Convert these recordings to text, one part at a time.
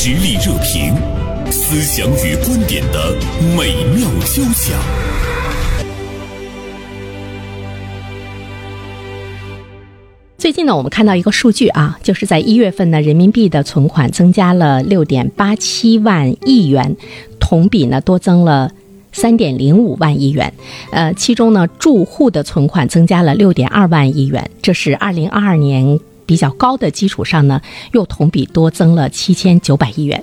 实力热评，思想与观点的美妙交响。最近呢，我们看到一个数据啊，就是在一月份呢，人民币的存款增加了六点八七万亿元，同比呢多增了三点零五万亿元。呃，其中呢，住户的存款增加了六点二万亿元，这是二零二二年比较高的基础上呢，又同比多增了七千九百亿元。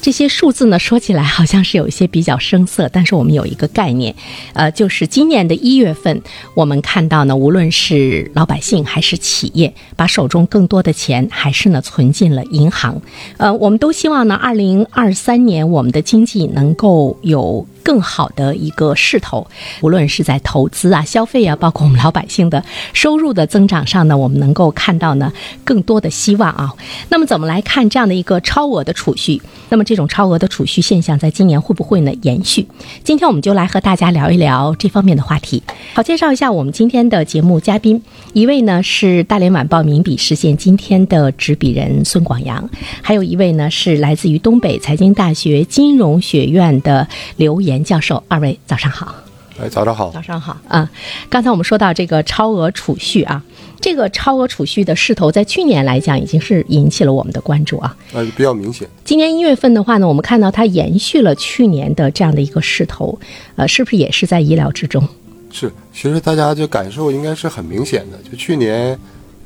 这些数字呢，说起来好像是有一些比较生涩，但是我们有一个概念，呃，就是今年的一月份，我们看到呢，无论是老百姓还是企业，把手中更多的钱还是呢存进了银行。呃，我们都希望呢，二零二三年我们的经济能够有更好的一个势头，无论是在投资啊、消费啊，包括我们老百姓的收入的增长上呢，我们能够看到呢更多的希望啊。那么怎么来看这样的一个超额的储蓄？那么这种超额的储蓄现象在今年会不会呢延续？今天我们就来和大家聊一聊这方面的话题。好，介绍一下我们今天的节目嘉宾，一位呢是大连晚报名笔实现今天的执笔人孙广阳，还有一位呢是来自于东北财经大学金融学院的刘岩教授。二位早上好。哎，早上好。早上好啊！刚才我们说到这个超额储蓄啊，这个超额储蓄的势头在去年来讲已经是引起了我们的关注啊。呃，比较明显。今年一月份的话呢，我们看到它延续了去年的这样的一个势头，呃，是不是也是在意料之中？是，其实大家就感受应该是很明显的，就去年。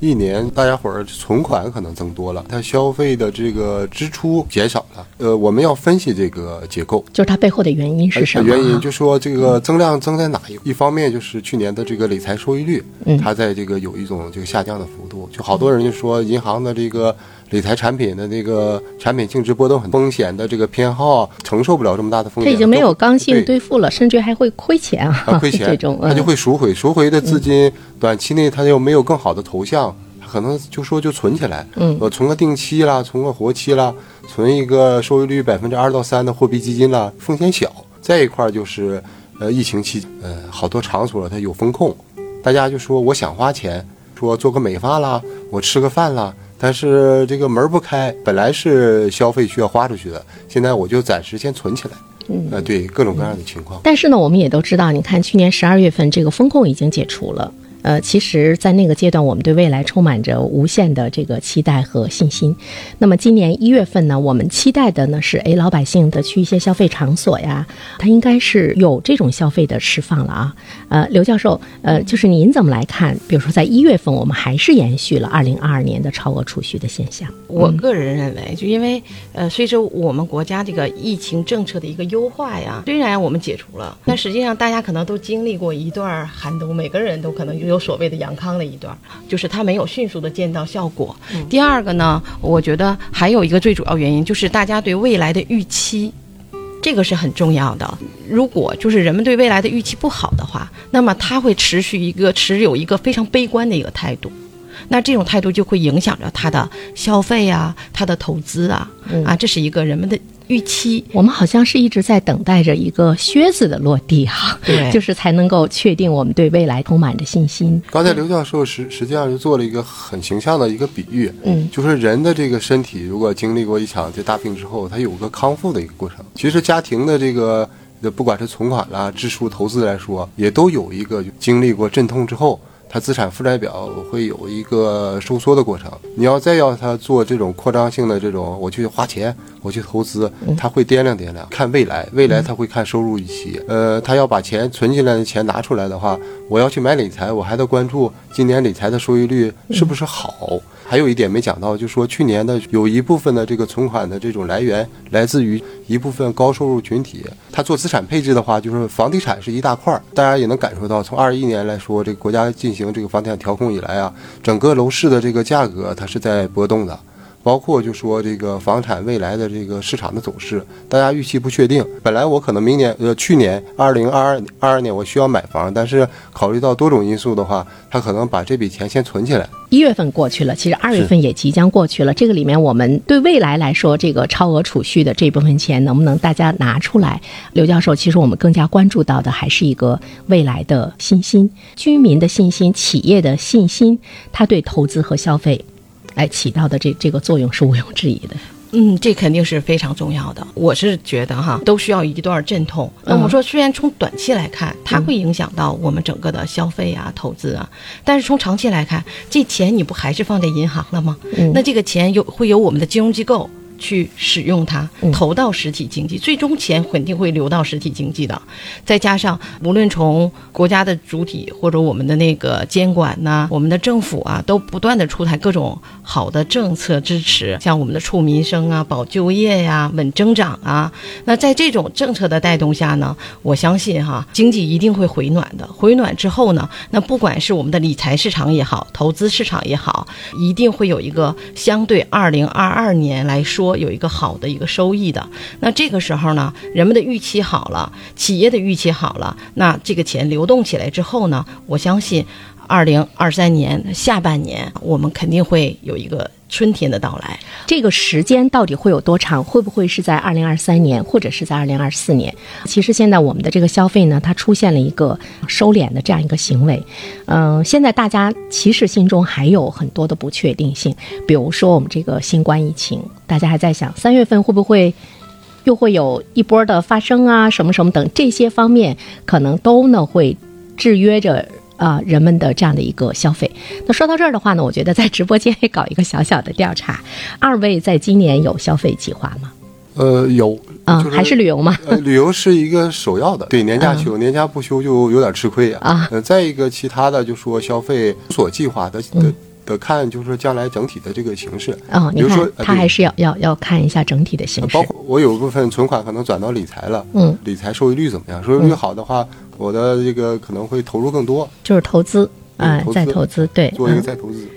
一年，大家伙儿存款可能增多了，他消费的这个支出减少了。呃，我们要分析这个结构，就是它背后的原因是什么？原因就说这个增量增在哪一？一方面就是去年的这个理财收益率，它在这个有一种这个下降的幅度。就好多人就说银行的这个理财产品的那个产品净值波动很风险的这个偏好承受不了这么大的风险，它已经没有刚性兑付了，甚至还会亏钱啊！亏钱 这种，它就会赎回，赎回的资金短期内它又没有更好的投向。可能就说就存起来，嗯，我存个定期啦，存个活期啦，存一个收益率百分之二到三的货币基金啦，风险小。再一块就是，呃，疫情期，呃，好多场所它有风控，大家就说我想花钱，说做个美发啦，我吃个饭啦，但是这个门不开，本来是消费需要花出去的，现在我就暂时先存起来。嗯，啊，对各种各样的情况。但是呢，我们也都知道，你看去年十二月份这个风控已经解除了。呃，其实，在那个阶段，我们对未来充满着无限的这个期待和信心。那么，今年一月份呢，我们期待的呢是，哎，老百姓的去一些消费场所呀，它应该是有这种消费的释放了啊。呃，刘教授，呃，就是您怎么来看？比如说，在一月份，我们还是延续了二零二二年的超额储蓄的现象。我个人认为，就因为呃，随着我们国家这个疫情政策的一个优化呀，虽然我们解除了，但实际上大家可能都经历过一段寒冬，每个人都可能有。有所谓的阳康的一段，就是它没有迅速的见到效果。第二个呢，我觉得还有一个最主要原因，就是大家对未来的预期，这个是很重要的。如果就是人们对未来的预期不好的话，那么他会持续一个持有一个非常悲观的一个态度，那这种态度就会影响着他的消费啊，他的投资啊，啊，这是一个人们的。预期，我们好像是一直在等待着一个靴子的落地哈，对，就是才能够确定我们对未来充满着信心。刚才刘教授实实际上就做了一个很形象的一个比喻，嗯，就是人的这个身体如果经历过一场这大病之后，它有个康复的一个过程。其实家庭的这个，不管是存款啦、支出、投资来说，也都有一个经历过阵痛之后。它资产负债表会有一个收缩的过程，你要再要它做这种扩张性的这种，我去花钱，我去投资，它会掂量掂量，看未来，未来它会看收入预期。呃，他要把钱存进来的钱拿出来的话，我要去买理财，我还得关注今年理财的收益率是不是好。还有一点没讲到，就是说去年的有一部分的这个存款的这种来源来自于一部分高收入群体，他做资产配置的话，就是房地产是一大块儿。大家也能感受到，从二一年来说，这个国家进行这个房地产调控以来啊，整个楼市的这个价格它是在波动的。包括就说这个房产未来的这个市场的走势，大家预期不确定。本来我可能明年呃去年二零二二二二年我需要买房，但是考虑到多种因素的话，他可能把这笔钱先存起来。一月份过去了，其实二月份也即将过去了。这个里面我们对未来来说，这个超额储蓄的这部分钱能不能大家拿出来？刘教授，其实我们更加关注到的还是一个未来的信心、居民的信心、企业的信心，他对投资和消费。哎，起到的这这个作用是毋庸置疑的。嗯，这肯定是非常重要的。我是觉得哈，都需要一段阵痛。那我们说，虽然从短期来看，它会影响到我们整个的消费啊、投资啊，但是从长期来看，这钱你不还是放在银行了吗？那这个钱有会有我们的金融机构。去使用它，投到实体经济，最终钱肯定会流到实体经济的。再加上，无论从国家的主体或者我们的那个监管呐，我们的政府啊，都不断的出台各种好的政策支持，像我们的促民生啊、保就业呀、稳增长啊。那在这种政策的带动下呢，我相信哈，经济一定会回暖的。回暖之后呢，那不管是我们的理财市场也好，投资市场也好，一定会有一个相对二零二二年来说。有一个好的一个收益的，那这个时候呢，人们的预期好了，企业的预期好了，那这个钱流动起来之后呢，我相信，二零二三年下半年我们肯定会有一个春天的到来。这个时间到底会有多长？会不会是在二零二三年，或者是在二零二四年？其实现在我们的这个消费呢，它出现了一个收敛的这样一个行为。嗯，现在大家其实心中还有很多的不确定性，比如说我们这个新冠疫情，大家还在想三月份会不会又会有一波的发生啊，什么什么等这些方面，可能都呢会制约着。啊，人们的这样的一个消费。那说到这儿的话呢，我觉得在直播间也搞一个小小的调查。二位在今年有消费计划吗？呃，有啊，还是旅游吗？呃，旅游是一个首要的。对，年假休，年假不休就有点吃亏呀。啊，呃，再一个其他的，就说消费所计划的的的看，就是说将来整体的这个形势。啊，比如说他还是要要要看一下整体的形势。包括我有部分存款可能转到理财了，嗯，理财收益率怎么样？收益率好的话。我的这个可能会投入更多，就是投资啊，再投资，对，做一个再投资。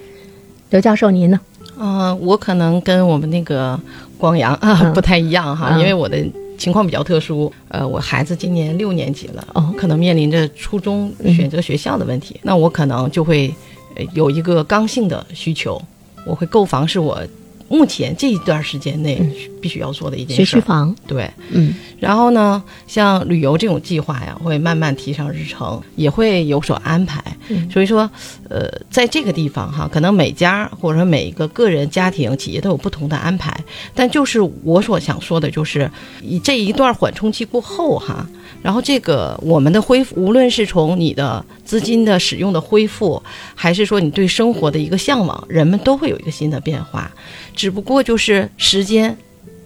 刘教授，您呢？嗯，我可能跟我们那个光阳啊不太一样哈，因为我的情况比较特殊。呃，我孩子今年六年级了，哦，可能面临着初中选择学校的问题，那我可能就会有一个刚性的需求，我会购房是我。目前这一段时间内必须要做的一件事，学区房对，嗯，然后呢，像旅游这种计划呀，会慢慢提上日程，也会有所安排。所以说，呃，在这个地方哈，可能每家或者说每一个个人、家庭、企业都有不同的安排。但就是我所想说的，就是以这一段缓冲期过后哈。然后这个我们的恢复，无论是从你的资金的使用的恢复，还是说你对生活的一个向往，人们都会有一个新的变化。只不过就是时间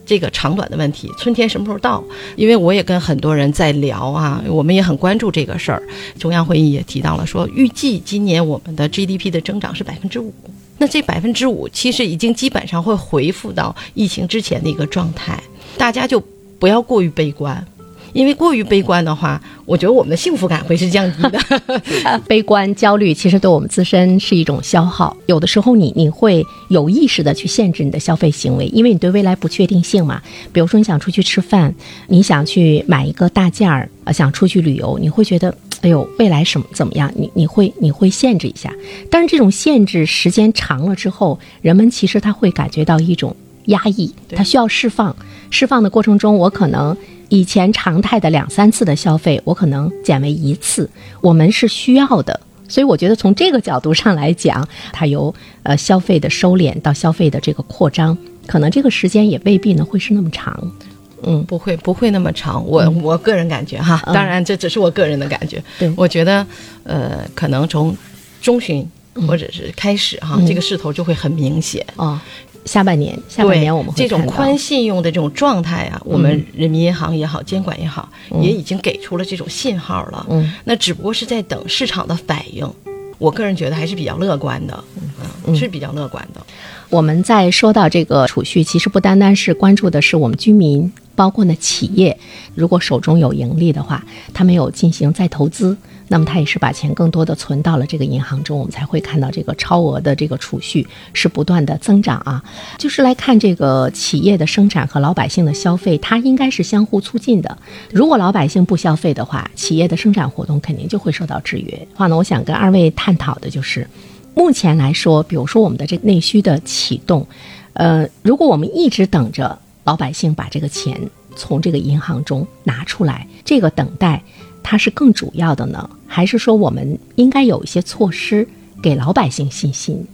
这个长短的问题，春天什么时候到？因为我也跟很多人在聊啊，我们也很关注这个事儿。中央会议也提到了，说预计今年我们的 GDP 的增长是百分之五。那这百分之五其实已经基本上会恢复到疫情之前的一个状态，大家就不要过于悲观。因为过于悲观的话，我觉得我们的幸福感会是降低的。悲观、焦虑其实对我们自身是一种消耗。有的时候，你你会有意识的去限制你的消费行为，因为你对未来不确定性嘛。比如说，你想出去吃饭，你想去买一个大件儿，想出去旅游，你会觉得，哎呦，未来什么怎么样？你你会你会限制一下。但是这种限制时间长了之后，人们其实他会感觉到一种压抑，它需要释放。释放的过程中，我可能。以前常态的两三次的消费，我可能减为一次。我们是需要的，所以我觉得从这个角度上来讲，它由呃消费的收敛到消费的这个扩张，可能这个时间也未必呢会是那么长。嗯，不会不会那么长。我我个人感觉哈，当然这只是我个人的感觉。对，我觉得呃，可能从中旬或者是开始哈，这个势头就会很明显啊。下半年，下半年我们这种宽信用的这种状态啊，我们人民银行也好，监管也好，也已经给出了这种信号了。嗯，那只不过是在等市场的反应。我个人觉得还是比较乐观的，嗯，是比较乐观的。我们在说到这个储蓄，其实不单单是关注的是我们居民，包括呢企业，如果手中有盈利的话，他们有进行再投资。那么他也是把钱更多的存到了这个银行中，我们才会看到这个超额的这个储蓄是不断的增长啊。就是来看这个企业的生产和老百姓的消费，它应该是相互促进的。如果老百姓不消费的话，企业的生产活动肯定就会受到制约。话呢，我想跟二位探讨的就是，目前来说，比如说我们的这个内需的启动，呃，如果我们一直等着老百姓把这个钱从这个银行中拿出来，这个等待。它是更主要的呢，还是说我们应该有一些措施给老百姓信心，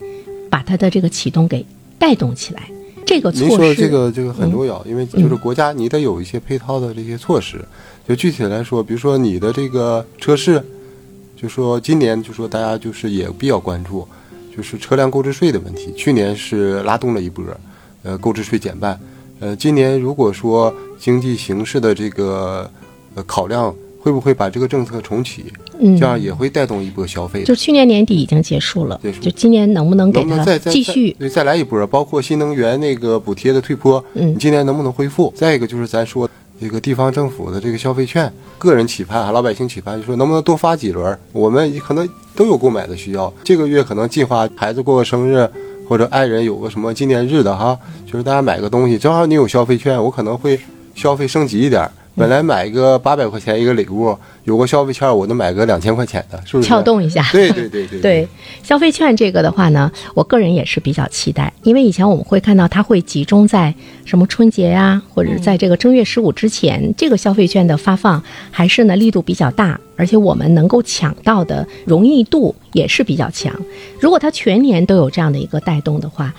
把它的这个启动给带动起来？这个措施，您说这个这个很重要，因为就是国家你得有一些配套的这些措施。就具体来说，比如说你的这个车市，就说今年就说大家就是也比较关注，就是车辆购置税的问题。去年是拉动了一波，呃，购置税减半。呃，今年如果说经济形势的这个呃考量，会不会把这个政策重启？嗯这样也会带动一波消费。就去年年底已经结束了，结束就今年能不能给它能能再再继续再？对再来一波？包括新能源那个补贴的退坡，嗯你今年能不能恢复？再一个就是咱说这个地方政府的这个消费券，个人期盼啊，老百姓期盼，就说能不能多发几轮？我们可能都有购买的需要，这个月可能计划孩子过个生日。或者爱人有个什么纪念日的哈，就是大家买个东西，正好你有消费券，我可能会消费升级一点儿。本来买一个八百块钱一个礼物，有个消费券，我能买个两千块钱的，是不是？撬动一下对对对对对消费券这个的话呢，我个人也是比较期待，因为以前我们会看到它会集中在什么春节呀、或者是在这个正月十五之前，这个消费券的发放还是呢力度比较大，而且我们能够抢到的容易度也是比较强。如果它全年都有这样的一个带动的话，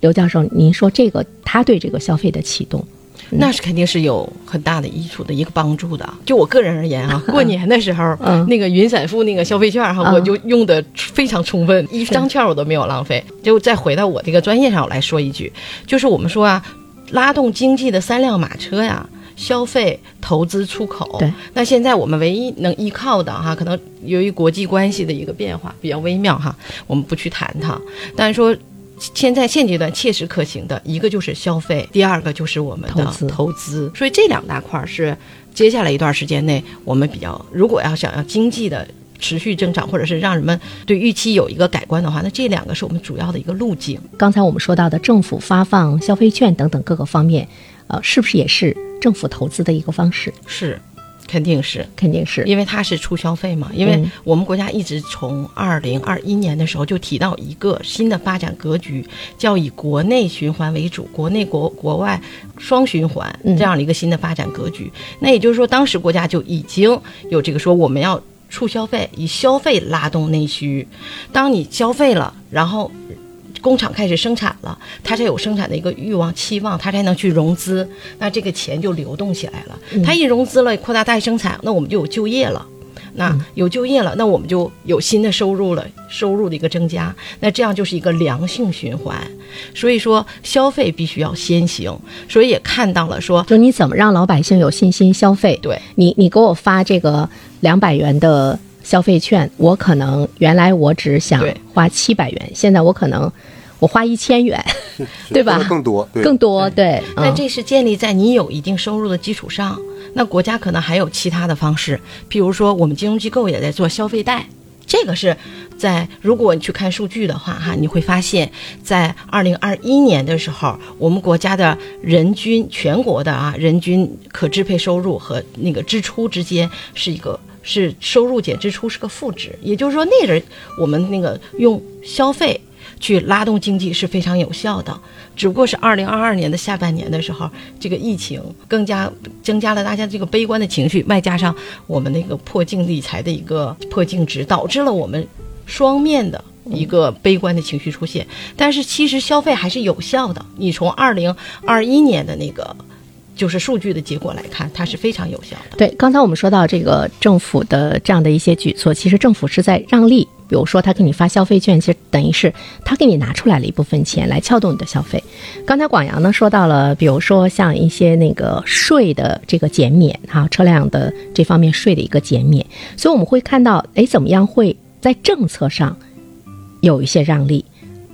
刘教授，您说这个他对这个消费的启动，那是肯定是有很大的益处的一个帮助的。就我个人而言啊，过年的时候，嗯那个云闪付那个消费券哈，嗯我就用的非常充分，一张券我都没有浪费。就再回到我这个专业上，我来说一句，就是我们说啊，拉动经济的三辆马车呀。消费、投资、出口。对，那现在我们唯一能依靠的哈，可能由于国际关系的一个变化比较微妙哈，我们不去谈它。但是说，现在现阶段切实可行的一个就是消费，第二个就是我们的投资投资。所以这两大块儿是接下来一段时间内我们比较，如果要想要经济的。持续增长，或者是让人们对预期有一个改观的话，那这两个是我们主要的一个路径。刚才我们说到的政府发放消费券等等各个方面，呃，是不是也是政府投资的一个方式？是，肯定是。肯定是。因为它是促消费嘛，因为嗯我们国家一直从二零二一年的时候就提到一个新的发展格局，叫以国内循环为主，国内国国外双循环嗯这样的一个新的发展格局。那也就是说，当时国家就已经有这个说我们要促消费，以消费拉动内需。当你消费了，然后。工厂开始生产了，他才有生产的一个欲望、期望，他才能去融资，那这个钱就流动起来了。他一融资了，扩大再生产，那我们就有就业了。那有就业了，那我们就有新的收入了，收入的一个增加，那这样就是一个良性循环。所以说，消费必须要先行，所以也看到了说，就你怎么让老百姓有信心消费？对你，你给我发这个两百元的消费券，我可能原来我只想花七百元，现在我可能我花一千元，对吧更多，对，更多对。嗯但这是建立在你有一定收入的基础上。那国家可能还有其他的方式，譬如说，我们金融机构也在做消费贷。这个是在如果你去看数据的话，哈，你会发现，在二零二一年的时候，我们国家的人均全国的啊人均可支配收入和那个支出之间是一个是收入减支出是个负值，也就是说，那人我们那个用消费去拉动经济是非常有效的。只不过是二零二二年的下半年的时候，这个疫情更加增加了大家这个悲观的情绪，外加上我们那个破净理财的一个破净值，导致了我们双面的一个悲观的情绪出现。但是其实消费还是有效的，你从二零二一年的那个就是数据的结果来看，它是非常有效的。对，刚才我们说到这个政府的这样的一些举措，其实政府是在让利。比如说，他给你发消费券，其实等于是他给你拿出来了一部分钱来撬动你的消费。刚才广阳呢说到了，比如说像一些那个税的这个减免哈、车辆的这方面税的一个减免，所以我们会看到，哎，怎么样会在政策上有一些让利？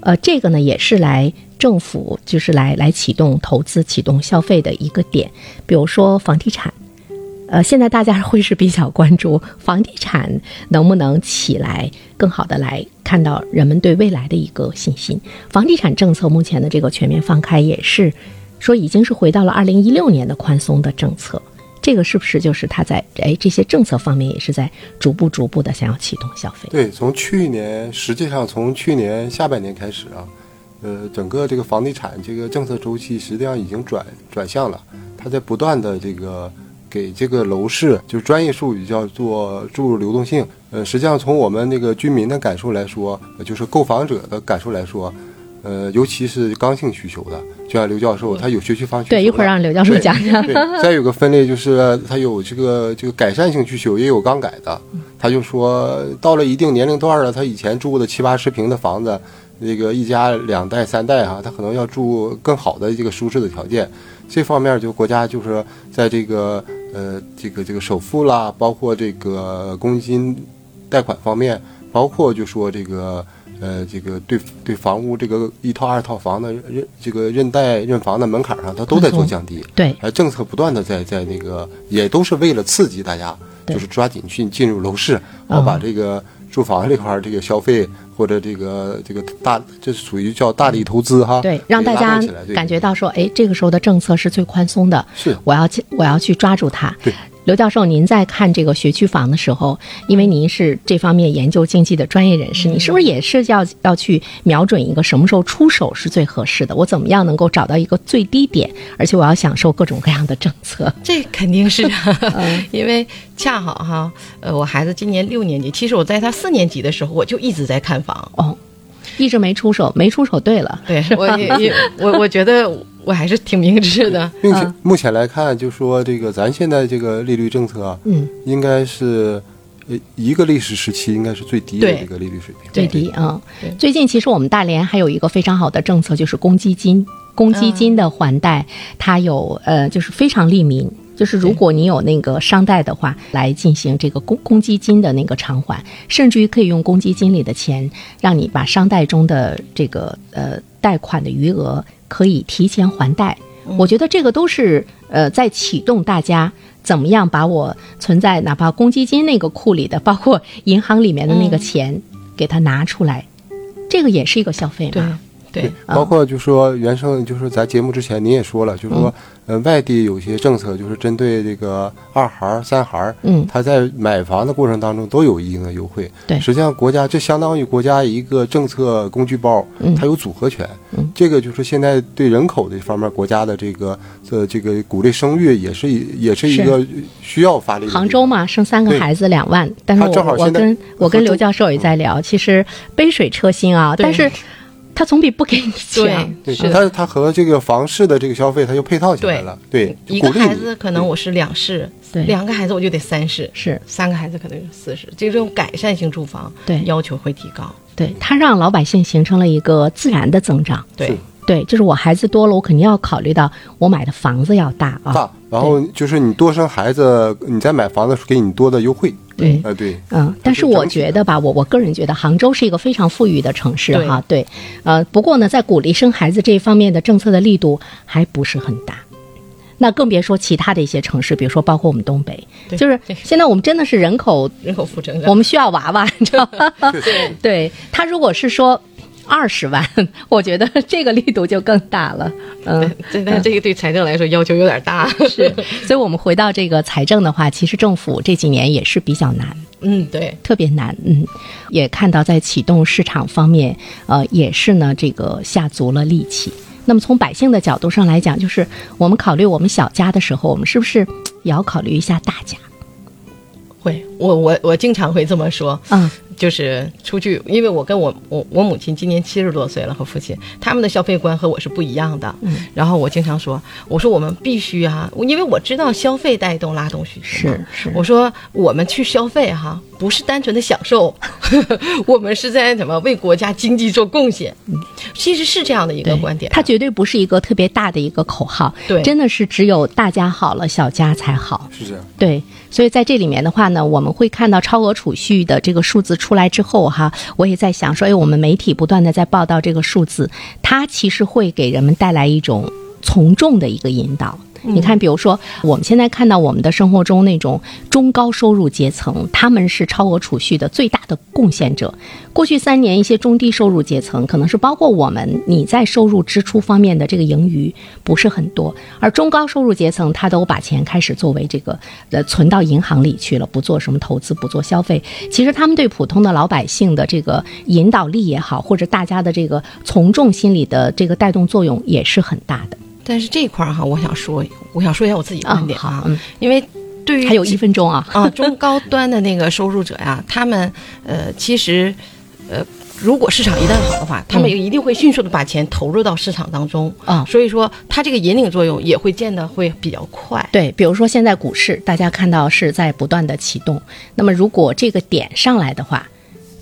呃，这个呢也是来政府就是来来启动投资、启动消费的一个点，比如说房地产。呃，现在大家会是比较关注房地产能不能起来，更好的来看到人们对未来的一个信心。房地产政策目前的这个全面放开，也是说已经是回到了二零一六年的宽松的政策。这个是不是就是它在哎这些政策方面也是在逐步逐步的想要启动消费？对，从去年实际上从去年下半年开始啊，呃，整个这个房地产这个政策周期实际上已经转转向了，它在不断的这个给这个楼市，就是专业术语叫做注入流动性。呃，实际上从我们那个居民的感受来说，呃就是购房者的感受来说，呃，尤其是刚性需求的，就像刘教授他有学区房需求。对，一会儿让刘教授讲讲。再有个分类就是他有这个这个改善性需求，也有刚改的。他就说到了一定年龄段了，他以前住的七八十平的房子，那个一家两代三代哈、他可能要住更好的这个舒适的条件。这方面就国家就是在这个呃这个这个首付啦，包括这个公积金贷款方面，包括就说这个呃这个对对房屋这个一套二套房的认这个认贷认房的门槛上，它都在做降低。对，呃，政策不断的在在那个，也都是为了刺激大家，就是抓紧去进入楼市，然后把嗯这个住房这块儿这个消费或者这个这个大，这属于叫大力投资哈，对，让大家感觉到说，哎，这个时候的政策是最宽松的，是。我要去，我要去抓住它。对，刘教授，您在看这个学区房的时候，因为您是这方面研究经济的专业人士，你是不是也是要要去瞄准一个什么时候出手是最合适的？我怎么样能够找到一个最低点，而且我要享受各种各样的政策？这肯定是啊，嗯 因为恰好哈，呃，我孩子今年六年级，其实我在他四年级的时候，我就一直在看房。哦，一直没出手，没出手对了，对我也也我我觉得我还是挺明智的。并且嗯。目前来看，就说这个咱现在这个利率政策啊，嗯，应该是呃一个历史时期应该是最低的一个利率水平，最低啊、对。最近其实我们大连还有一个非常好的政策，就是公积金。公积金的还贷，它有呃，就是非常利民。就是如果你有那个商贷的话，来进行这个公公积金的那个偿还，甚至于可以用公积金里的钱，让你把商贷中的这个呃贷款的余额可以提前还贷。我觉得这个都是呃在启动大家怎么样把我存在哪怕公积金那个库里的，包括银行里面的那个钱，给它拿出来，这个也是一个消费嘛。对，包括就说原生，就是咱节目之前您也说了，就是说，呃，外地有些政策就是针对这个二孩儿、三孩儿，嗯。他在买房的过程当中都有一定的优惠。对。实际上国家这相当于国家一个政策工具包，嗯。它有组合权。嗯。这个就是现在对人口这方面，国家的这个呃这个鼓励生育也是一也是一个需要发力的。杭州嘛，生三个孩子两万，但是他我我跟我跟刘教授也在聊，其实杯水车薪啊，但是他总比不给你强。对，是的它它和这个房市的这个消费，他就配套起来了。对，一个孩子可能我是两室，对两个孩子我就得三室，是三个孩子可能是四室，这种改善性住房，对要求会提高。对，它让老百姓形成了一个自然的增长。对，对，就是我孩子多了，我肯定要考虑到我买的房子要大啊。大，然后就是你多生孩子，你在买房子时候给你多的优惠。对呃，对，嗯，但是我觉得吧，我我个人觉得杭州是一个非常富裕的城市对哈，对，呃，不过呢，在鼓励生孩子这一方面的政策的力度还不是很大。那更别说其他的一些城市，比如说包括我们东北，就是现在我们真的是人口，人口负增长。我们需要娃娃，你知道吗？对对他如果是说二十万，我觉得这个力度就更大了。嗯，这但这个对财政来说要求有点大。是，所以我们回到这个财政的话，其实政府这几年也是比较难。嗯，对，特别难，嗯，也看到在启动市场方面，呃，也是呢，这个下足了力气。那么从百姓的角度上来讲，就是我们考虑我们小家的时候，我们是不是也要考虑一下大家？会，我我我经常会这么说。嗯，就是出去，因为我跟我我我母亲今年七十多岁了，和父亲他们的消费观和我是不一样的。嗯，然后我经常说，我说我们必须啊，因为我知道消费带动拉动需求。是是我说我们去消费哈，不是单纯的享受，我们是在什么为国家经济做贡献。嗯其实是这样的一个观点。它绝对不是一个特别大的一个口号，对真的是只有大家好了，小家才好。是这样。对，所以在这里面的话呢，我们会看到超额储蓄的这个数字出来之后哈，我也在想说，哎，我们媒体不断的在报道这个数字，它其实会给人们带来一种从众的一个引导。你看，比如说，我们现在看到我们的生活中那种中高收入阶层，他们是超额储蓄的最大的贡献者。过去三年，一些中低收入阶层，可能是包括我们，你在收入支出方面的这个盈余不是很多，而中高收入阶层，他都把钱开始作为这个呃存到银行里去了，不做什么投资，不做消费。其实他们对普通的老百姓的这个引导力也好，或者大家的这个从众心理的这个带动作用也是很大的。但是这一块儿哈，我想说，我想说一下我自己的观点啊，嗯因为对于还有一分钟啊，啊，中高端的那个收入者呀，他们呃，其实呃，如果市场一旦好的话，他们也一定会迅速的把钱投入到市场当中啊所以说，它这个引领作用也会见得会比较快。对，比如说现在股市，大家看到是在不断的启动。那么如果这个点上来的话，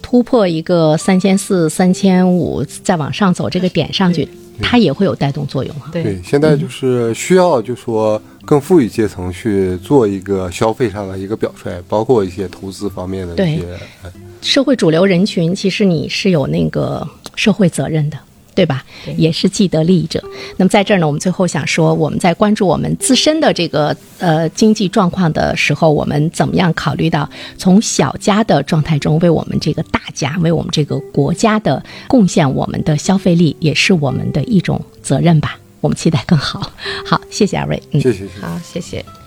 突破一个三千四、三千五，再往上走，这个点上去，它也会有带动作用哈。对对，现在就是需要，就说更富裕阶层去做一个消费上的一个表率，包括一些投资方面的对一些。呃社会主流人群，其实你是有那个社会责任的。对吧？也是既得利益者。那么在这儿呢，我们最后想说，我们在关注我们自身的这个呃经济状况的时候，我们怎么样考虑到从小家的状态中，为我们这个大家，为我们这个国家的贡献我们的消费力，也是我们的一种责任吧。我们期待更好。好，谢谢二位。嗯。谢谢谢谢。好，谢谢。